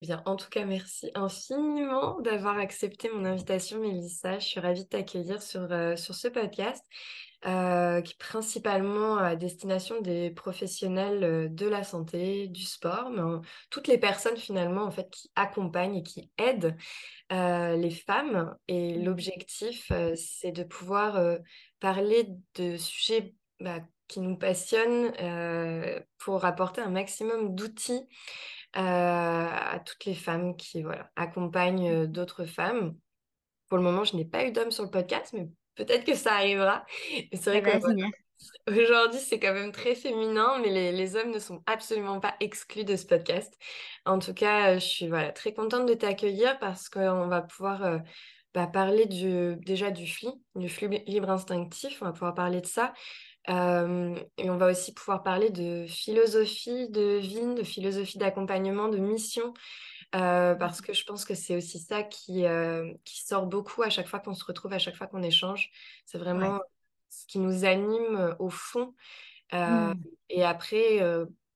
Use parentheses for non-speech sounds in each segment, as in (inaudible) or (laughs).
Bien, en tout cas, merci infiniment d'avoir accepté mon invitation, Mélissa. Je suis ravie de t'accueillir sur, euh, sur ce podcast euh, qui est principalement à destination des professionnels euh, de la santé, du sport, mais toutes les personnes finalement en fait qui accompagnent et qui aident les femmes. Et mmh. l'objectif, c'est de pouvoir parler de sujets bah, qui nous passionnent pour apporter un maximum d'outils à toutes les femmes qui voilà, accompagnent euh, d'autres femmes. Pour le moment, je n'ai pas eu d'hommes sur le podcast, mais peut-être que ça arrivera. C'est vrai que (laughs) c'est quand même très féminin, mais les, les, hommes ne sont absolument pas exclus de ce podcast. En tout cas, je suis voilà, très contente de t'accueillir parce qu'on va pouvoir bah, parler du, déjà du FLI, du flux libre instinctif. On va pouvoir parler de ça, et on va aussi pouvoir parler de philosophie de vie, de philosophie d'accompagnement, de mission, parce que je pense que c'est aussi ça qui, qui sort beaucoup à chaque fois qu'on se retrouve, à chaque fois qu'on échange. C'est vraiment ce qui nous anime au fond. Mmh. Et après,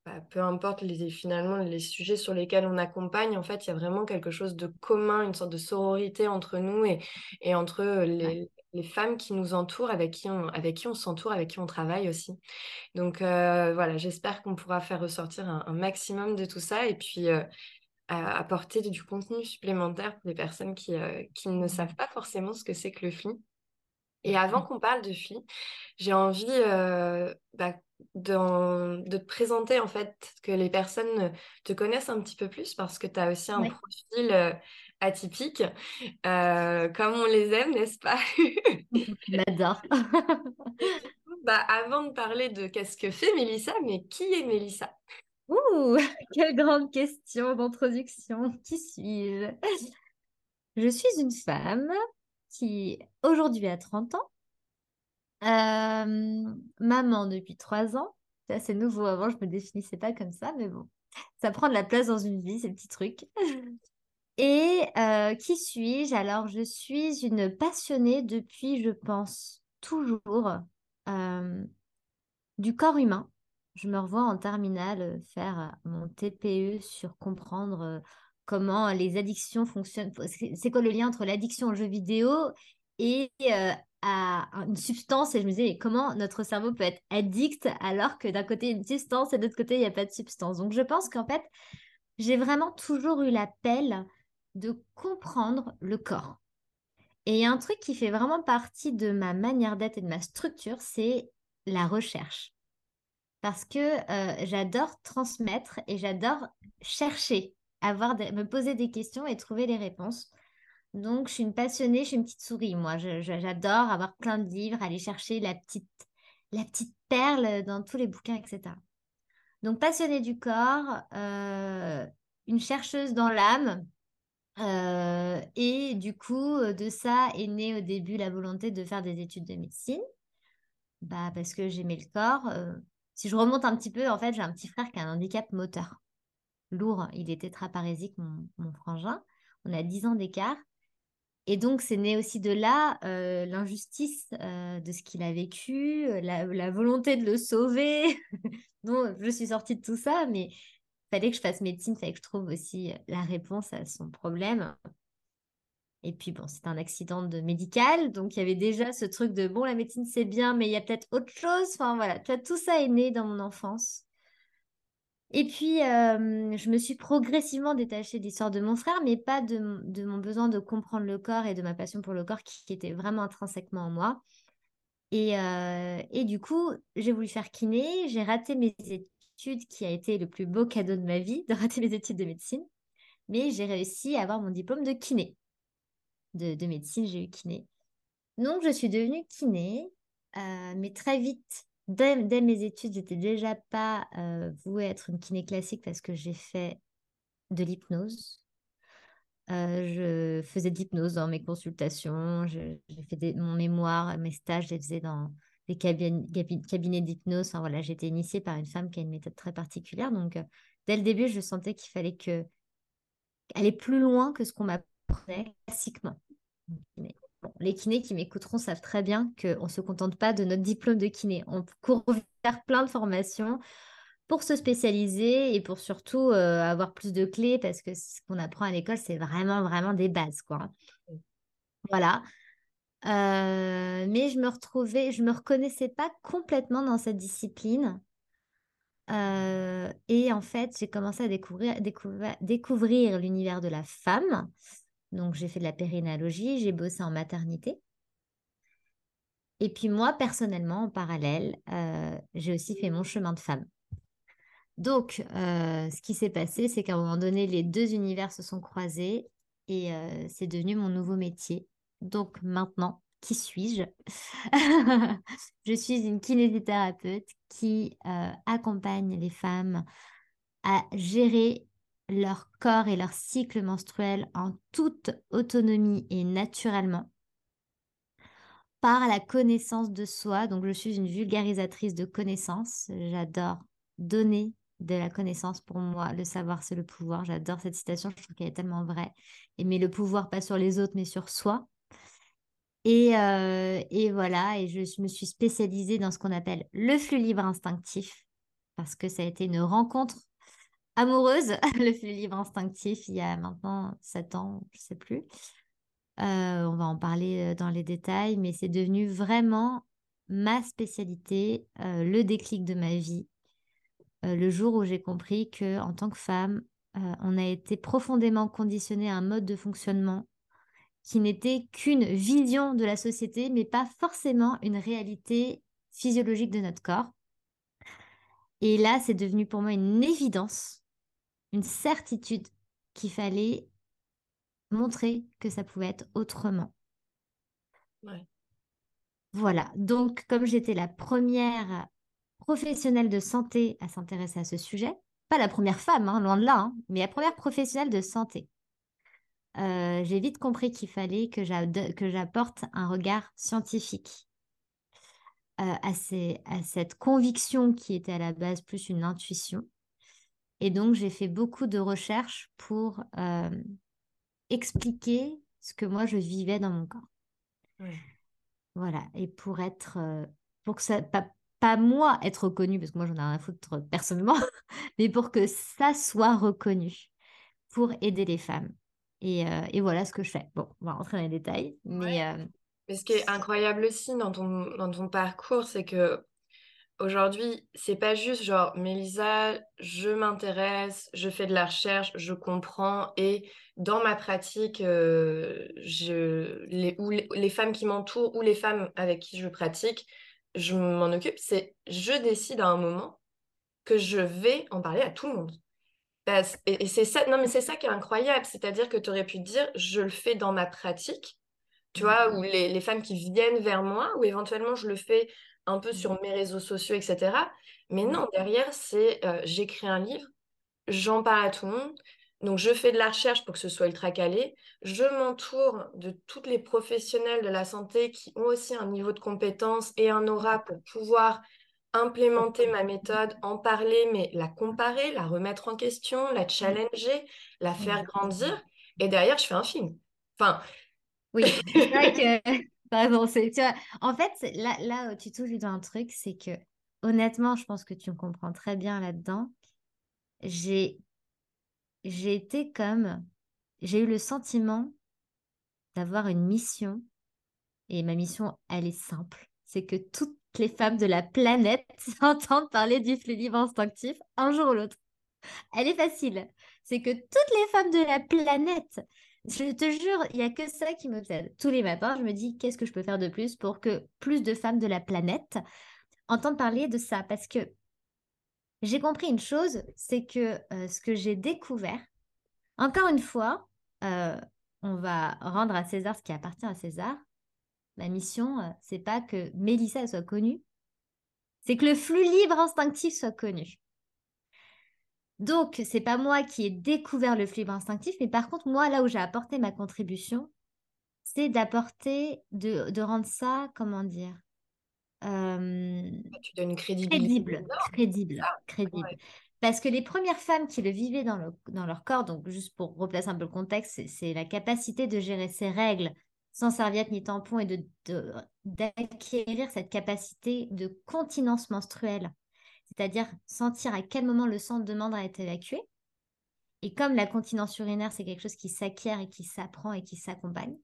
bah, peu importe les, finalement les sujets sur lesquels on accompagne, en fait, il y a vraiment quelque chose de commun, une sorte de sororité entre nous et, et entre les, les femmes qui nous entourent, avec qui on, avec qui on s'entoure, avec qui on travaille aussi. Donc euh, voilà, j'espère qu'on pourra faire ressortir un, maximum de tout ça et puis euh, apporter du contenu supplémentaire pour les personnes qui, euh, qui ne savent pas forcément ce que c'est que le FLI. Et avant qu'on parle de FLI, j'ai envie bah, de, de, te présenter en fait, que les personnes te connaissent un petit peu plus parce que tu as aussi un profil atypiques, euh, comme on les aime, n'est-ce pas? (laughs) J'adore. (laughs) bah, avant de parler de qu'est-ce que fait Mélissa, mais qui est Mélissa? Ouh, (laughs) quelle grande question d'introduction. Qui suis-je? Je suis une femme qui aujourd'hui a 30 ans, euh, maman depuis 3 ans. C'est assez nouveau. Avant, je me définissais pas comme ça, mais bon, ça prend de la place dans une vie, ces petits trucs. Et euh, qui suis-je? Alors, je suis une passionnée depuis, je pense, toujours euh, du corps humain. Je me revois en terminale faire mon TPE sur comprendre comment les addictions fonctionnent. C'est quoi le lien entre l'addiction aux jeux vidéo et euh, à une substance? Et je me disais, comment notre cerveau peut être addict alors que d'un côté, il y a une substance et de l'autre côté, il n'y a pas de substance? Donc, je pense qu'en fait, j'ai vraiment toujours eu l'appel de comprendre le corps. Et un truc qui fait vraiment partie de ma manière d'être et de ma structure, c'est la recherche. Parce que euh, j'adore transmettre et j'adore chercher, avoir me poser des questions et trouver les réponses. Donc, je suis une passionnée, je suis une petite souris, moi. J'adore avoir plein de livres, aller chercher la petite, la petite perle dans tous les bouquins, etc. Donc, passionnée du corps, euh, une chercheuse dans l'âme, et du coup, de ça est née au début la volonté de faire des études de médecine, bah, parce que j'aimais le corps. Si je remonte un petit peu, en fait, j'ai un petit frère qui a un handicap moteur lourd. Il est tétraparésique, mon, mon frangin. On a 10 ans d'écart. Et donc, c'est né aussi de là l'injustice de ce qu'il a vécu, la, la, volonté de le sauver. (laughs) donc, je suis sortie de tout ça, mais fallait que je fasse médecine, fallait que je trouve aussi la réponse à son problème. Et puis bon, c'est un accident de médical, donc il y avait déjà ce truc de bon, la médecine c'est bien, mais il y a peut-être autre chose. Enfin voilà, tu vois, tout ça est né dans mon enfance. Et puis, je me suis progressivement détachée de l'histoire de mon frère, mais pas de, mon besoin de comprendre le corps et de ma passion pour le corps qui, était vraiment intrinsèquement en moi. Et, et du coup, j'ai voulu faire kiné, j'ai raté mes études, qui a été le plus beau cadeau de ma vie, (laughs) de rater mes études de médecine, mais j'ai réussi à avoir mon diplôme de kiné. De, de médecine, j'ai eu kiné. Donc, je suis devenue kiné, mais très vite, dès, mes études, j'étais déjà pas euh, vouée à être une kiné classique parce que j'ai fait de l'hypnose. Euh, je faisais de l'hypnose dans mes consultations, j'ai fait mon mémoire, mes stages, je les faisais dans des cabinets, d'hypnose. Voilà, j'ai été initiée par une femme qui a une méthode très particulière. Donc, euh, dès le début, je sentais qu'il fallait que aller plus loin que ce qu'on m'apprenait classiquement les kinés qui m'écouteront savent très bien qu'on ne se contente pas de notre diplôme de kiné. On court vers plein de formations pour se spécialiser et pour surtout euh, avoir plus de clés parce que ce qu'on apprend à l'école, c'est vraiment, vraiment des bases. Quoi. Voilà. Euh, mais je me retrouvais, je me reconnaissais pas complètement dans cette discipline. Euh, et en fait, j'ai commencé à découvrir, l'univers de la femme donc, j'ai fait de la périnalogie, j'ai bossé en maternité. Et puis moi, personnellement, en parallèle, euh, j'ai aussi fait mon chemin de femme. Donc, ce qui s'est passé, c'est qu'à un moment donné, les deux univers se sont croisés et c'est devenu mon nouveau métier. Donc maintenant, qui suis-je? (laughs) Je suis une kinésithérapeute qui accompagne les femmes à gérer leur corps et leur cycle menstruel en toute autonomie et naturellement par la connaissance de soi. Donc, je suis une vulgarisatrice de connaissances. J'adore donner de la connaissance. Pour moi, le savoir, c'est le pouvoir. J'adore cette citation. Je trouve qu'elle est tellement vraie. Et mais le pouvoir, pas sur les autres, mais sur soi. Et, euh, et voilà, et je me suis spécialisée dans ce qu'on appelle le flux libre instinctif, parce que ça a été une rencontre amoureuse, (laughs) le flux libre instinctif, il y a maintenant 7 ans, je ne sais plus. Euh, on va en parler euh, dans les détails, mais c'est devenu vraiment ma spécialité, le déclic de ma vie. le jour où j'ai compris que en tant que femme, on a été profondément conditionné à un mode de fonctionnement qui n'était qu'une vision de la société, mais pas forcément une réalité physiologique de notre corps. Et là, c'est devenu pour moi une évidence une certitude qu'il fallait montrer que ça pouvait être autrement. Voilà, donc comme j'étais la première professionnelle de santé à s'intéresser à ce sujet, pas la première femme, hein, loin de là, hein, mais la première professionnelle de santé, euh, j'ai vite compris qu'il fallait que j'apporte un regard scientifique euh, à, à cette conviction qui était à la base plus une intuition et donc, j'ai fait beaucoup de recherches pour euh, expliquer ce que moi, je vivais dans mon corps. Voilà. Et pour être, pour que ça, pas, pas moi être reconnue, parce que moi, j'en ai rien à foutre personnellement, (laughs) mais pour que ça soit reconnu, pour aider les femmes. Et, euh, et, voilà ce que je fais. Bon, on va rentrer dans les détails. Mais, mais ce qui est incroyable aussi dans ton, dans ton parcours, c'est que Aujourd'hui, c'est pas juste genre, Mélisa, je m'intéresse, je fais de la recherche, je comprends et dans ma pratique, euh, je, les, ou les, femmes qui m'entourent ou les femmes avec qui je pratique, je m'en occupe. C'est je décide à un moment que je vais en parler à tout le monde. Et, c'est ça, non mais c'est ça qui est incroyable, c'est-à-dire que tu aurais pu dire, je le fais dans ma pratique, tu vois, ou les, les femmes qui viennent vers moi, ou éventuellement je le fais un peu sur mes réseaux sociaux, etc. Mais non, derrière, c'est euh, j'écris un livre, j'en parle à tout le monde. Donc, je fais de la recherche pour que ce soit ultra calé. Je m'entoure de toutes les professionnels de la santé qui ont aussi un niveau de compétence et un aura pour pouvoir implémenter ma méthode, en parler, mais la comparer, la remettre en question, la challenger, la faire grandir. Et derrière, je fais un film. Enfin. Oui, (laughs) c'est vrai que. Tu vois, en fait, là, là, tu touches dans un truc, c'est que honnêtement, je pense que tu me comprends très bien là-dedans. J'ai, j'ai été comme, j'ai eu le sentiment d'avoir une mission. Et ma mission, elle est simple. C'est que toutes les femmes de la planète (laughs) entendent parler du flux instinctif un jour ou l'autre. Elle est facile. C'est que toutes les femmes de la planète, je te jure, il n'y a que ça qui m'obsède. Tous les matins, je me dis qu'est-ce que je peux faire de plus pour que plus de femmes de la planète entendent parler de ça? Parce que j'ai compris une chose, c'est que euh, ce que j'ai découvert, encore une fois, euh, on va rendre à César ce qui appartient à César. Ma mission, euh, c'est pas que Mélissa soit connue, c'est que le flux libre instinctif soit connu. Donc, c'est pas moi qui ai découvert le flux libre instinctif, mais par contre, moi, là où j'ai apporté ma contribution, c'est d'apporter, de, rendre ça, comment dire, euh, tu donnes crédibilité. Crédible, crédible, crédible. Parce que les premières femmes qui le vivaient dans, dans leur corps, donc juste pour replacer un peu le contexte, c'est la capacité de gérer ses règles sans serviette ni tampon et de d'acquérir cette capacité de continence menstruelle, c'est-à-dire sentir à quel moment le sang demande à être évacué. Et comme la continence urinaire, c'est quelque chose qui s'acquiert et qui s'apprend et qui s'accompagne.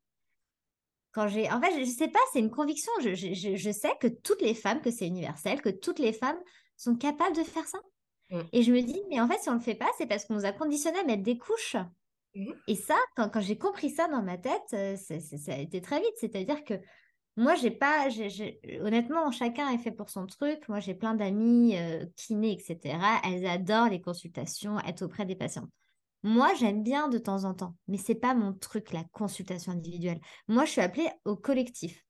Quand j'ai, en fait, je ne sais pas, c'est une conviction. Je, je, je, sais que toutes les femmes, que c'est universel, que toutes les femmes sont capables de faire ça. Mm. Et je me dis, mais en fait, si on ne le fait pas, c'est parce qu'on nous a conditionnés à mettre des couches. Mm. Et ça, quand, quand j'ai compris ça dans ma tête, euh, ça a été très vite. C'est-à-dire que moi, j'ai pas, honnêtement, chacun est fait pour son truc. Moi, j'ai plein d'amis euh, kinés, etc. Elles adorent les consultations, être auprès des patients. Moi, j'aime bien de temps en temps, mais c'est pas mon truc, la consultation individuelle. Moi, je suis appelée au collectif.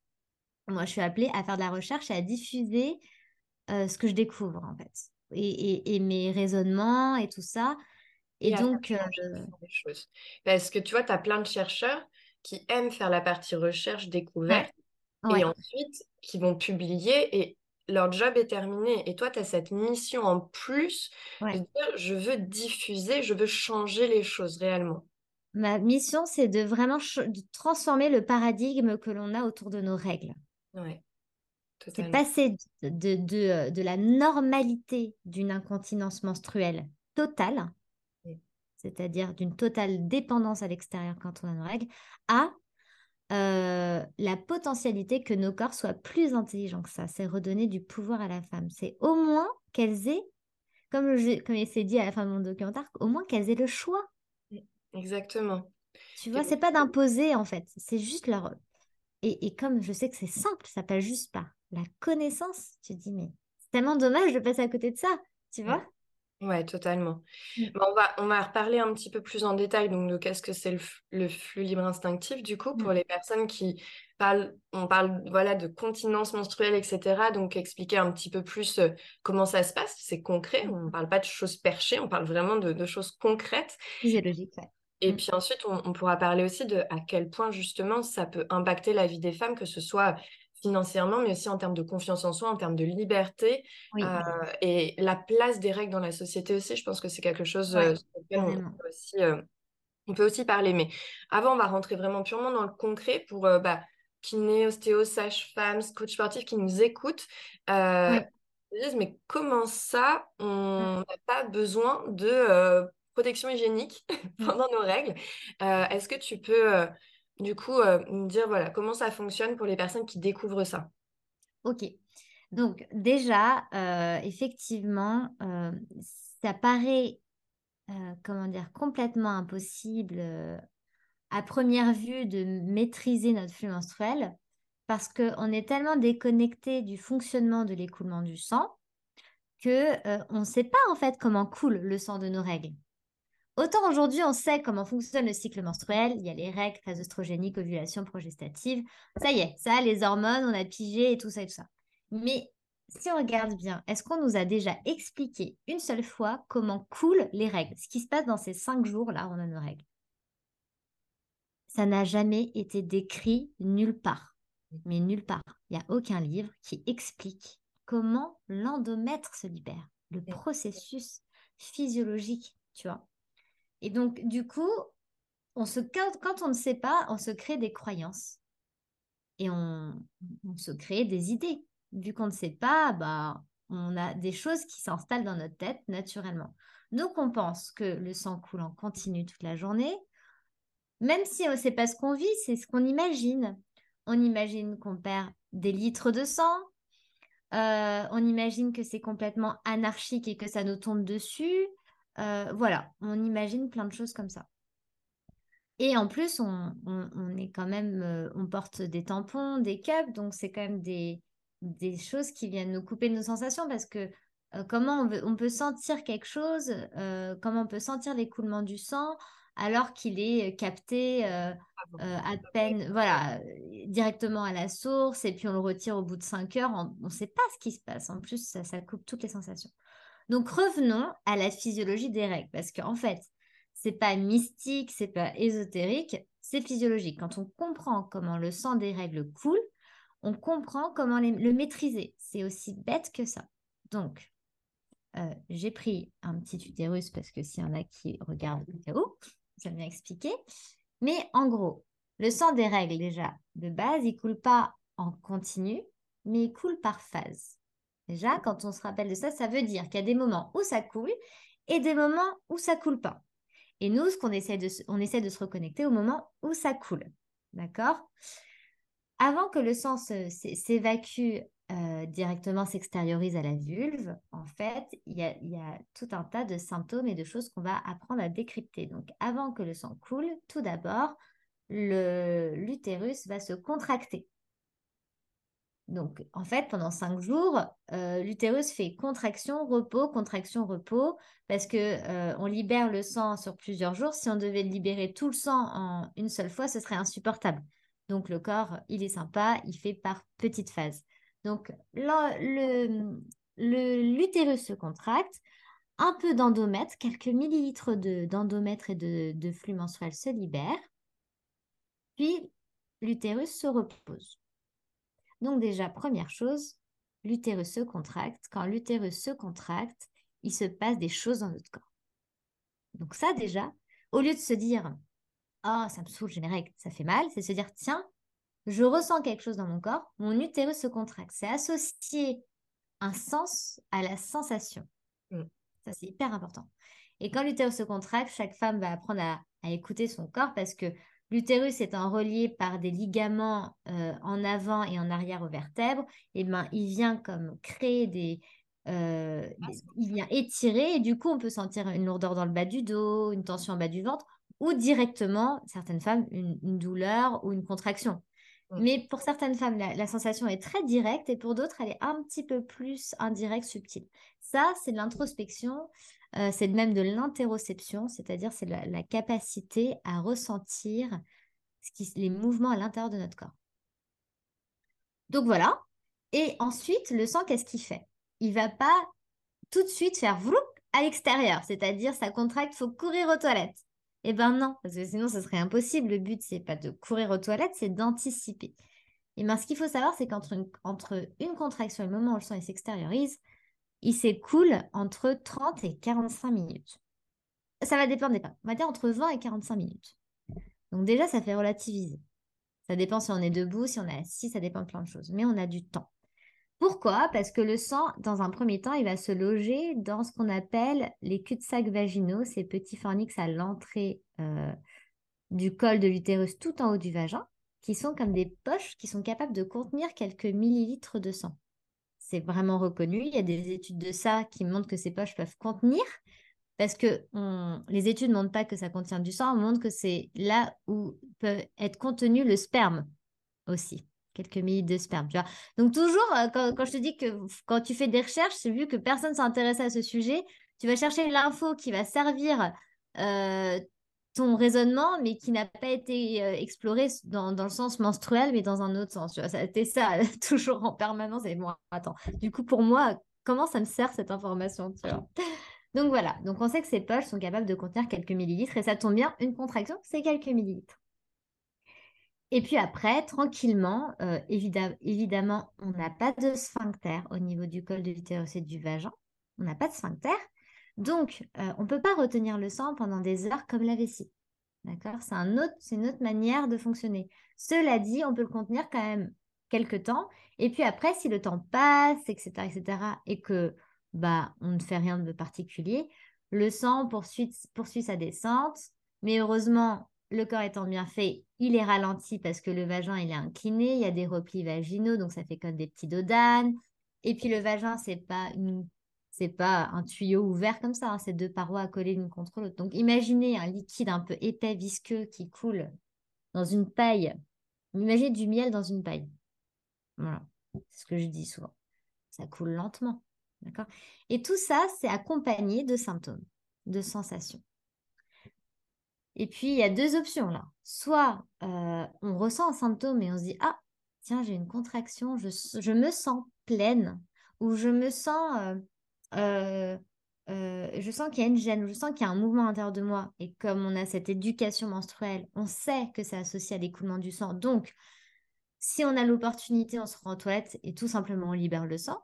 Moi, je suis appelée à faire de la recherche et à diffuser euh, ce que je découvre, en fait. Et, mes raisonnements et tout ça. Et, donc. Euh, Parce que tu vois, tu as plein de chercheurs qui aiment faire la partie recherche découverte et ensuite qui vont publier et leur job est terminé. Et toi, tu as cette mission en plus de dire je veux diffuser, je veux changer les choses réellement. Ma mission, c'est de vraiment transformer le paradigme que l'on a autour de nos règles. Ouais. C'est passer de, de, euh, de, la normalité d'une incontinence menstruelle totale, c'est-à-dire d'une totale dépendance à l'extérieur quand on a nos règles, à euh, la potentialité que nos corps soient plus intelligents que ça. C'est redonner du pouvoir à la femme. C'est au moins qu'elles aient, comme, comme il s'est dit à la fin de mon documentaire, au moins qu'elles aient le choix. Exactement. Tu vois, c'est pas d'imposer en fait, c'est juste leur. Et, et, comme je sais que c'est simple, ça passe juste par la connaissance. Tu te dis, mais c'est tellement dommage de passer à côté de ça, tu vois? Ouais, totalement. Mmh. on va, on va reparler un petit peu plus en détail donc de qu'est-ce que c'est le, flux libre instinctif du coup pour mmh. les personnes qui parlent, on parle voilà de continence menstruelle etc. Donc expliquer un petit peu plus euh, comment ça se passe, c'est concret. On ne parle pas de choses perchées, on parle vraiment de, choses concrètes. Physiologiques, ouais. Et mmh. puis ensuite, on, on, pourra parler aussi de à quel point justement ça peut impacter la vie des femmes, que ce soit financièrement, mais aussi en termes de confiance en soi, en termes de liberté euh, et la place des règles dans la société aussi. Je pense que c'est quelque chose euh, sur lequel on peut, aussi, euh, on peut, aussi, parler. Mais avant, on va rentrer vraiment purement dans le concret pour bah, kiné, ostéo, sage-femme, coach sportif qui nous écoutent. disent, mais comment ça, on n'a pas besoin de protection hygiénique (laughs) pendant nos règles? Est-ce que tu peux du coup, euh, dire voilà, comment ça fonctionne pour les personnes qui découvrent ça. Ok. Donc déjà, euh, effectivement, euh, ça paraît, comment dire, complètement impossible à première vue de maîtriser notre flux menstruel parce qu'on est tellement déconnecté du fonctionnement de l'écoulement du sang que on ne sait pas en fait comment coule le sang de nos règles. Autant aujourd'hui, on sait comment fonctionne le cycle menstruel. Il y a les règles, phase œstrogénique, ovulation, progestative. Ça y est, ça, les hormones, on a pigé et tout ça et tout ça. Mais si on regarde bien, est-ce qu'on nous a déjà expliqué une seule fois comment coulent les règles? Ce qui se passe dans ces cinq jours-là, on a nos règles. Ça n'a jamais été décrit nulle part. Mais nulle part. Il n'y a aucun livre qui explique comment l'endomètre se libère, le processus physiologique, tu vois. Et donc, du coup, on se, quand on ne sait pas, on se crée des croyances et on, se crée des idées. Vu qu'on ne sait pas, bah, on a des choses qui s'installent dans notre tête naturellement. Donc, on pense que le sang coule en continu toute la journée. Même si ce n'est pas ce qu'on vit, c'est ce qu'on imagine. On imagine qu'on perd des litres de sang. Euh, on imagine que c'est complètement anarchique et que ça nous tombe dessus. Euh, voilà, on imagine plein de choses comme ça. Et en plus, on, est quand même, euh, on porte des tampons, des cups, donc c'est quand même des, des choses qui viennent nous couper nos sensations parce que euh, comment on, peut sentir quelque chose, comment on peut sentir l'écoulement du sang alors qu'il est capté à peine, voilà, directement à la source et puis on le retire au bout de 5 heures, on ne sait pas ce qui se passe. En plus, ça, ça coupe toutes les sensations. Donc revenons à la physiologie des règles, parce qu'en fait, c'est pas mystique, c'est pas ésotérique, c'est physiologique. Quand on comprend comment le sang des règles coule, on comprend comment le maîtriser. C'est aussi bête que ça. Donc, euh, j'ai pris un petit utérus parce que s'il y en a qui regardent le vidéo, ça bien expliquer. Mais en gros, le sang des règles, déjà, de base, il coule pas en continu, mais il coule par phase. Déjà, quand on se rappelle de ça, ça veut dire qu'il y a des moments où ça coule et des moments où ça coule pas. Et nous, ce qu'on essaie de, on essaie de se reconnecter au moment où ça coule. D'accord? Avant que le sang s'évacue euh, directement, s'extériorise à la vulve, en fait, il y, a, y a tout un tas de symptômes et de choses qu'on va apprendre à décrypter. Donc, avant que le sang coule, tout d'abord, l'utérus va se contracter. Donc, en fait, pendant cinq jours, euh, l'utérus fait contraction, repos, contraction, repos, parce que euh, on libère le sang sur plusieurs jours. Si on devait libérer tout le sang en une seule fois, ce serait insupportable. Donc, le corps, il est sympa, il fait par petites phases. Donc, l'utérus se contracte, un peu d'endomètre, quelques millilitres d'endomètre et de, de flux menstruel se libèrent, puis l'utérus se repose. Donc déjà, première chose, l'utérus se contracte. Quand l'utérus se contracte, il se passe des choses dans notre corps. Donc ça déjà, au lieu de se dire « Oh, ça me saoule, j'ai ça fait mal », c'est se dire « Tiens, je ressens quelque chose dans mon corps, mon utérus se contracte ». C'est associer un sens à la sensation. Mm. Ça, c'est hyper important. Et quand l'utérus se contracte, chaque femme va apprendre à, à écouter son corps parce que L'utérus étant relié par des ligaments euh, en avant et en arrière aux vertèbres, et eh ben, il vient comme créer des, euh, il vient étirer et du coup on peut sentir une lourdeur dans le bas du dos, une tension en bas du ventre ou directement, certaines femmes, une, douleur ou une contraction. Mm. Mais pour certaines femmes, la, sensation est très directe et pour d'autres, elle est un petit peu plus indirecte, subtile. Ça, c'est de l'introspection. Euh, c'est même de l'interoception, c'est-à-dire c'est la, capacité à ressentir les mouvements à l'intérieur de notre corps. Donc voilà. Et ensuite, le sang, qu'est-ce qu'il fait? Il va pas tout de suite faire vloup à l'extérieur, c'est-à-dire ça contracte, faut courir aux toilettes. Eh ben non, parce que sinon ce serait impossible. Le but, c'est pas de courir aux toilettes, c'est d'anticiper. Et bien, ce qu'il faut savoir, c'est qu'entre entre une contraction et le moment où le sang s'extériorise, il s'écoule entre 30 et 45 minutes. Ça va dépendre des femmes. On va dire entre 20 et 45 minutes. Donc déjà, ça fait relativiser. Ça dépend si on est debout, si on est assis, ça dépend de plein de choses. Mais on a du temps. Pourquoi? Parce que le sang, dans un premier temps, il va se loger dans ce qu'on appelle les cul-de-sac vaginaux, ces petits fornix à l'entrée euh, du col de l'utérus tout en haut du vagin, qui sont comme des poches qui sont capables de contenir quelques millilitres de sang c'est vraiment reconnu. Il y a des études de ça qui montrent que ces poches peuvent contenir, parce que les études ne montrent pas que ça contient du sang, on montre que c'est là où peut être contenu le sperme aussi, quelques millilitres de sperme. Tu vois Donc toujours, euh, quand, je te dis que quand tu fais des recherches, c'est vu que personne s'intéresse à ce sujet, tu vas chercher l'info qui va servir euh, ton raisonnement, mais qui n'a pas été euh, exploré dans, le sens menstruel, mais dans un autre sens. Tu vois, été ça, (laughs) toujours en permanence. Et moi, attends, du coup, pour moi, comment ça me sert cette information Donc voilà, donc on sait que ces poches sont capables de contenir quelques millilitres, et ça tombe bien, une contraction, c'est quelques millilitres. Et puis après, tranquillement, euh, évidemment, on n'a pas de sphincter au niveau du col de l'utérus et du vagin. On n'a pas de sphincter. Donc, euh, on ne peut pas retenir le sang pendant des heures comme la vessie. D'accord? C'est un une autre manière de fonctionner. Cela dit, on peut le contenir quand même quelques temps. Et puis après, si le temps passe, etc., etc., et que bah, on ne fait rien de particulier, le sang poursuit, sa descente. Mais heureusement, le corps étant bien fait, il est ralenti parce que le vagin, est incliné. Il y a des replis vaginaux, donc ça fait comme des petits dodanes. Et puis le vagin, c'est pas une C'est pas un tuyau ouvert comme ça, hein, c'est deux parois accolées l'une contre l'autre. Donc imaginez un liquide un peu épais, visqueux qui coule dans une paille. Imaginez du miel dans une paille. Voilà, c'est ce que je dis souvent. Ça coule lentement. D'accord? Et tout ça, c'est accompagné de symptômes, de sensations. Et puis, il y a deux options là. Soit euh, on ressent un symptôme et on se dit Ah, tiens, j'ai une contraction, je, me sens pleine, ou je me sens. Euh, euh, je sens qu'il y a une gêne, je sens qu'il y a un mouvement à l'intérieur de moi. Et comme on a cette éducation menstruelle, on sait que c'est associé à l'écoulement du sang. Donc, si on a l'opportunité, on se rend aux toilettes et tout simplement on libère le sang.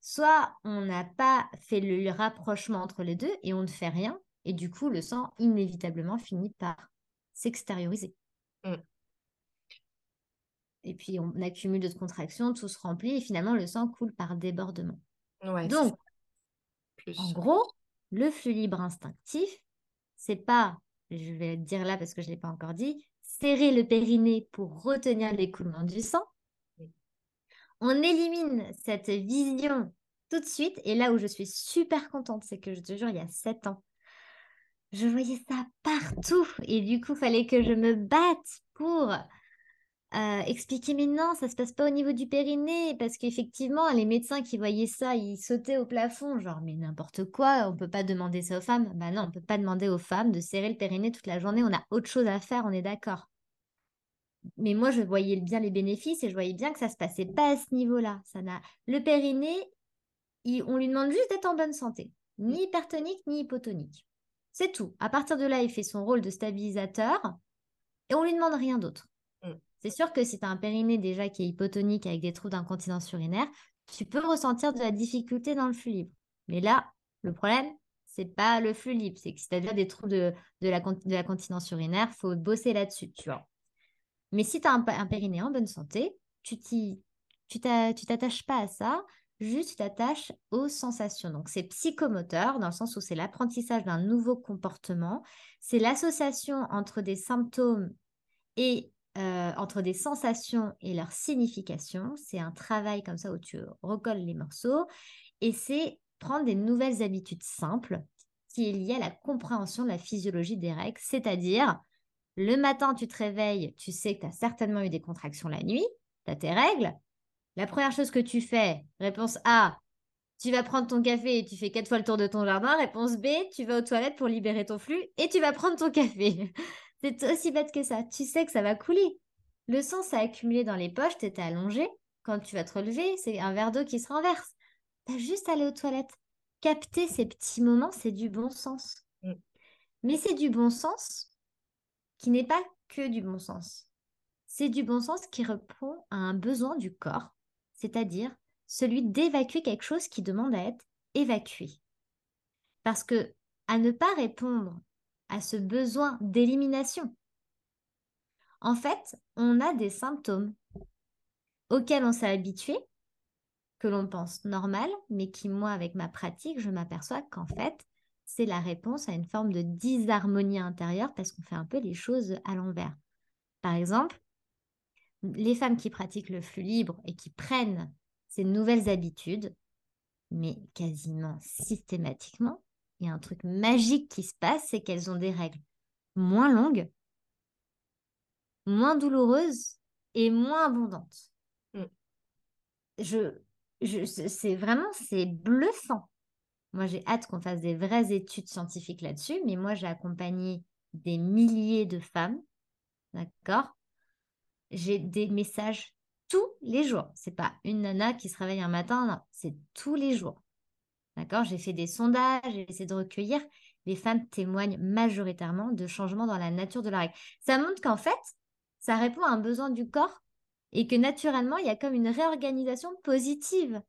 Soit on n'a pas fait le rapprochement entre les deux et on ne fait rien. Et du coup, le sang inévitablement finit par s'extérioriser. Mm. Et puis on accumule de contractions, tout se remplit et finalement le sang coule par débordement. Donc, en gros, le flux libre instinctif, c'est pas, je vais le dire là parce que je ne l'ai pas encore dit, serrer le périnée pour retenir l'écoulement du sang. On élimine cette vision tout de suite. Et là où je suis super contente, c'est que je te jure, il y a sept ans, je voyais ça partout. Et du coup, il fallait que je me batte pour euh, expliquer, mais non, ça se passe pas au niveau du périnée. Parce qu'effectivement, les médecins qui voyaient ça, ils sautaient au plafond. Genre, mais n'importe quoi, on peut pas demander ça aux femmes. Bah non, on peut pas demander aux femmes de serrer le périnée toute la journée. On a autre chose à faire, on est d'accord. Mais moi, je voyais bien les bénéfices et je voyais bien que ça se passait pas à ce niveau-là. Ça n'a le périnée, on lui demande juste d'être en bonne santé, ni hypertonique ni hypotonique. C'est tout. À partir de là, il fait son rôle de stabilisateur et on lui demande rien d'autre. C'est sûr que si tu as un périnée déjà qui est hypotonique avec des troubles d'incontinence urinaire, tu peux ressentir de la difficulté dans le flux libre. Mais là, le problème, c'est pas le flux libre, c'est que si tu as déjà des troubles de, la, continence urinaire, faut bosser là-dessus, tu vois. Mais si tu as un, un, périnée en bonne santé, tu t'attaches pas à ça, juste tu t'attaches aux sensations. Donc c'est psychomoteur dans le sens où c'est l'apprentissage d'un nouveau comportement, c'est l'association entre des symptômes et euh, entre des sensations et leur signification. C'est un travail comme ça où tu recolles les morceaux et c'est prendre des nouvelles habitudes simples qui est lié à la compréhension de la physiologie des règles, c'est-à-dire le matin, tu te réveilles, tu sais que tu as certainement eu des contractions la nuit, tu as tes règles. La première chose que tu fais, réponse A, tu vas prendre ton café et tu fais quatre fois le tour de ton jardin. Réponse B, tu vas aux toilettes pour libérer ton flux et tu vas prendre ton café. (laughs) C'est aussi bête que ça. Tu sais que ça va couler. Le sang s'est accumulé dans les poches, tu étais allongé. Quand tu vas te relever, c'est un verre d'eau qui se renverse. Tu as juste à aller aux toilettes. Capter ces petits moments, c'est du bon sens. Mm. Mais c'est du bon sens qui n'est pas que du bon sens. C'est du bon sens qui répond à un besoin du corps, c'est-à-dire celui d'évacuer quelque chose qui demande à être évacué. Parce que à ne pas répondre à ce besoin d'élimination, en fait, on a des symptômes auxquels on s'est habitué, que l'on pense normal, mais qui, moi, avec ma pratique, je m'aperçois qu'en fait, c'est la réponse à une forme de disharmonie intérieure parce qu'on fait un peu les choses à l'envers. Par exemple, les femmes qui pratiquent le flux libre et qui prennent ces nouvelles habitudes, mais quasiment systématiquement, il y a un truc magique qui se passe, c'est qu'elles ont des règles moins longues, moins douloureuses et moins abondantes. Mm. Je, je, c'est vraiment, c'est bluffant. Moi, j'ai hâte qu'on fasse des vraies études scientifiques là-dessus, mais moi, j'ai accompagné des milliers de femmes, d'accord? J'ai des messages tous les jours. C'est pas une nana qui se réveille un matin, non, c'est tous les jours. D'accord? J'ai fait des sondages, j'ai essayé de recueillir. Les femmes témoignent majoritairement de changements dans la nature de la règle. Ça montre qu'en fait, ça répond à un besoin du corps et que naturellement, il y a comme une réorganisation positive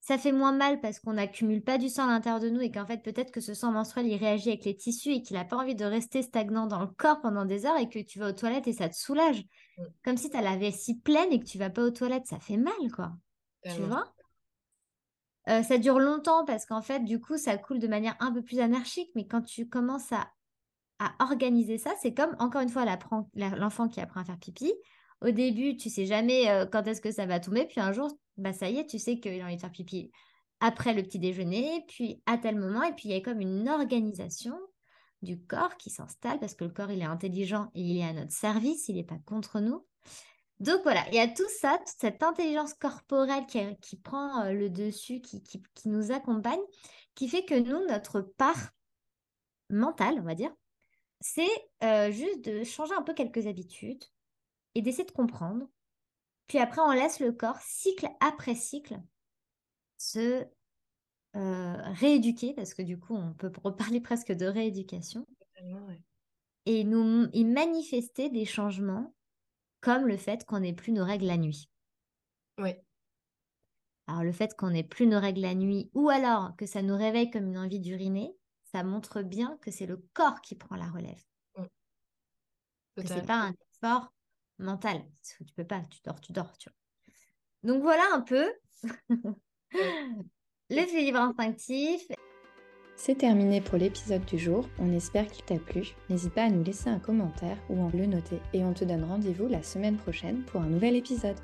ça fait moins mal parce qu'on n'accumule pas du sang à l'intérieur de nous et qu'en fait peut-être que ce sang menstruel il réagit avec les tissus et qu'il n'a pas envie de rester stagnant dans le corps pendant des heures et que tu vas aux toilettes et ça te soulage. Mm. Comme si tu as la vessie pleine et que tu vas pas aux toilettes, ça fait mal quoi. Tu vois? Euh, ça dure longtemps parce qu'en fait, du coup, ça coule de manière un peu plus anarchique, mais quand tu commences à, organiser ça, c'est comme, encore une fois, l'enfant qui apprend à faire pipi. Au début, tu sais jamais euh, quand est-ce que ça va tomber, puis un jour, bah ça y est, tu sais qu'il a envie de faire pipi. après le petit déjeuner, puis à tel moment, et puis il y a comme une organisation du corps qui s'installe parce que le corps, il est intelligent et il est à notre service, il n'est pas contre nous. Donc voilà, il y a tout ça, toute cette intelligence corporelle qui, prend euh, le dessus, qui, qui, nous accompagne, qui fait que nous, notre part mentale, on va dire, c'est euh, juste de changer un peu quelques habitudes et d'essayer de comprendre. Puis après, on laisse le corps, cycle après cycle, se euh, rééduquer, parce que du coup, on peut (laughs) reparler presque de rééducation, et nous y manifester des changements comme le fait qu'on n'ait plus nos règles la nuit. Oui. Alors le fait qu'on n'ait plus nos règles la nuit, ou alors que ça nous réveille comme une envie d'uriner, ça montre bien que c'est le corps qui prend la relève. Que c'est pas un effort mental. Tu peux pas, tu dors, tu dors. Tu Donc voilà un peu l'équilibre (laughs) instinctif. C'est terminé pour l'épisode du jour, on espère qu'il t'a plu. N'hésite pas à nous laisser un commentaire ou à le noter et on te donne rendez-vous la semaine prochaine pour un nouvel épisode.